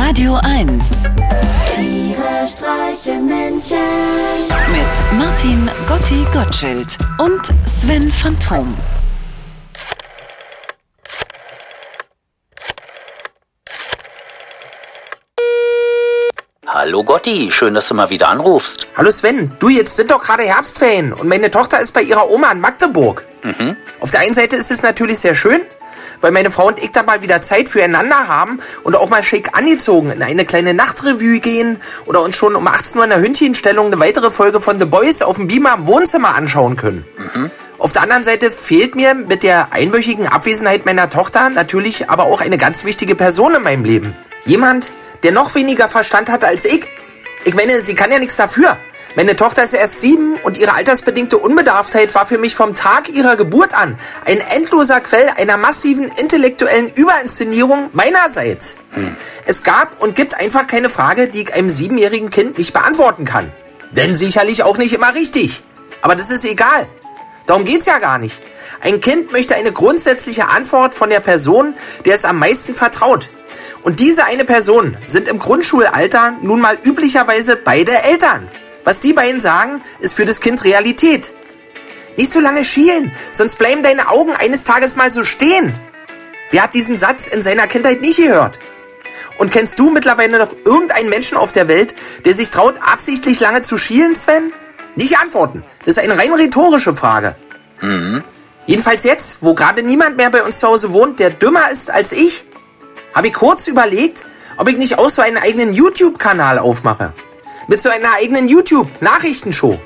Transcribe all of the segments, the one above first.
Radio 1 Tiere streichen Menschen. mit Martin Gotti Gottschild und Sven Phantom. Hallo Gotti, schön, dass du mal wieder anrufst. Hallo Sven, du, jetzt sind doch gerade Herbstferien und meine Tochter ist bei ihrer Oma in Magdeburg. Auf der einen Seite ist es natürlich sehr schön, weil meine Frau und ich da mal wieder Zeit füreinander haben und auch mal schick angezogen in eine kleine Nachtrevue gehen oder uns schon um 18 Uhr in der Hündchenstellung eine weitere Folge von The Boys auf dem Beamer im Wohnzimmer anschauen können. Auf der anderen Seite fehlt mir mit der einwöchigen Abwesenheit meiner Tochter natürlich aber auch eine ganz wichtige Person in meinem Leben. Jemand, der noch weniger Verstand hat als ich. Ich meine, sie kann ja nichts dafür. Meine Tochter ist erst sieben und ihre altersbedingte Unbedarftheit war für mich vom Tag ihrer Geburt an ein endloser Quell einer massiven intellektuellen Überinszenierung meinerseits. Es gab und gibt einfach keine Frage, die ich einem siebenjährigen Kind nicht beantworten kann. Denn sicherlich auch nicht immer richtig. Aber das ist egal. Darum geht's ja gar nicht. Ein Kind möchte eine grundsätzliche Antwort von der Person, der es am meisten vertraut. Und diese eine Person sind im Grundschulalter nun mal üblicherweise beide Eltern. Was die beiden sagen, ist für das Kind Realität. Nicht so lange schielen, sonst bleiben deine Augen eines Tages mal so stehen. Wer hat diesen Satz in seiner Kindheit nicht gehört? Und kennst du mittlerweile noch irgendeinen Menschen auf der Welt, der sich traut, absichtlich lange zu schielen, Sven? Nicht antworten. Das ist eine rein rhetorische Frage. Jedenfalls jetzt, wo gerade niemand mehr bei uns zu Hause wohnt, der dümmer ist als ich, habe ich kurz überlegt, ob ich nicht auch so einen eigenen YouTube-Kanal aufmache. Mit so einer eigenen YouTube-Nachrichtenshow.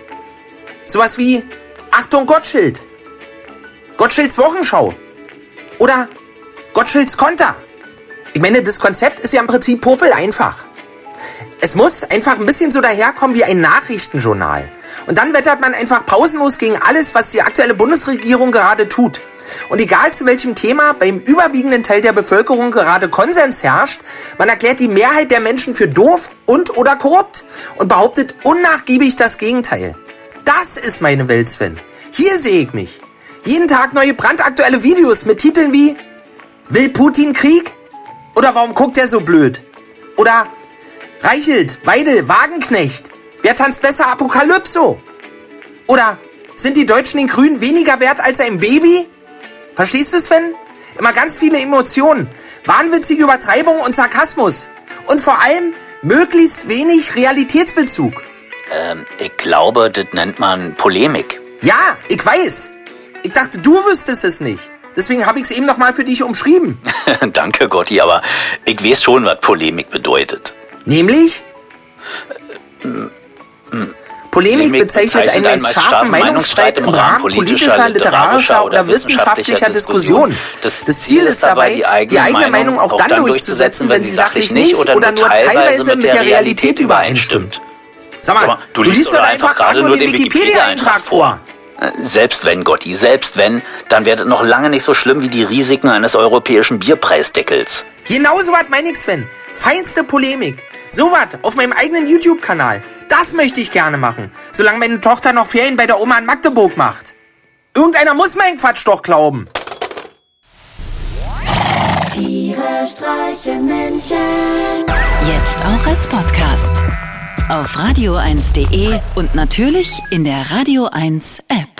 Sowas wie Achtung Gottschild. Gottschilds Wochenschau. Oder Gottschilds Konter. Ich meine, das Konzept ist ja im Prinzip popel einfach. Es muss einfach ein bisschen so daherkommen wie ein Nachrichtenjournal. Und dann wettert man einfach pausenlos gegen alles, was die aktuelle Bundesregierung gerade tut. Und egal zu welchem Thema beim überwiegenden Teil der Bevölkerung gerade Konsens herrscht, man erklärt die Mehrheit der Menschen für doof und oder korrupt und behauptet unnachgiebig das Gegenteil. Das ist meine Welt, Sven. Hier sehe ich mich. Jeden Tag neue brandaktuelle Videos mit Titeln wie Will Putin Krieg? Oder warum guckt er so blöd? Oder Reichelt, Weidel, Wagenknecht. Wer tanzt besser Apokalypso? Oder sind die Deutschen den Grünen weniger wert als ein Baby? Verstehst du, Sven? Immer ganz viele Emotionen, wahnwitzige Übertreibung und Sarkasmus. Und vor allem möglichst wenig Realitätsbezug. Ähm, ich glaube, das nennt man Polemik. Ja, ich weiß. Ich dachte, du wüsstest es nicht. Deswegen habe ich es eben nochmal für dich umschrieben. Danke Gotti, aber ich weiß schon, was Polemik bedeutet. Nämlich? Polemik bezeichnet einen meist scharfen Meinungsstreit im Rahmen politischer, literarischer oder wissenschaftlicher Diskussion. Das Ziel ist dabei, die eigene Meinung auch dann durchzusetzen, wenn sie sachlich nicht oder nur teilweise mit der Realität übereinstimmt. Sag mal, du liest doch einfach gerade nur den Wikipedia-Eintrag vor. Selbst wenn, Gotti, selbst wenn, dann wäre das noch lange nicht so schlimm wie die Risiken eines europäischen Bierpreisdeckels. Genau so was meine ich, Sven. Feinste Polemik. So was auf meinem eigenen YouTube-Kanal. Das möchte ich gerne machen. Solange meine Tochter noch Ferien bei der Oma in Magdeburg macht. Irgendeiner muss meinen Quatsch doch glauben. Tiere streichen Menschen. Jetzt auch als Podcast. Auf radio1.de und natürlich in der Radio 1 App.